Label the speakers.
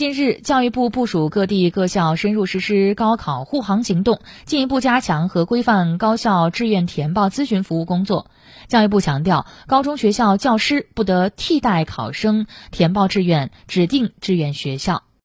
Speaker 1: 近日，教育部部署各地各校深入实施高考护航行动，进一步加强和规范高校志愿填报咨询服务工作。教育部强调，高中学校教师不得替代考生填报志愿指定志愿学校。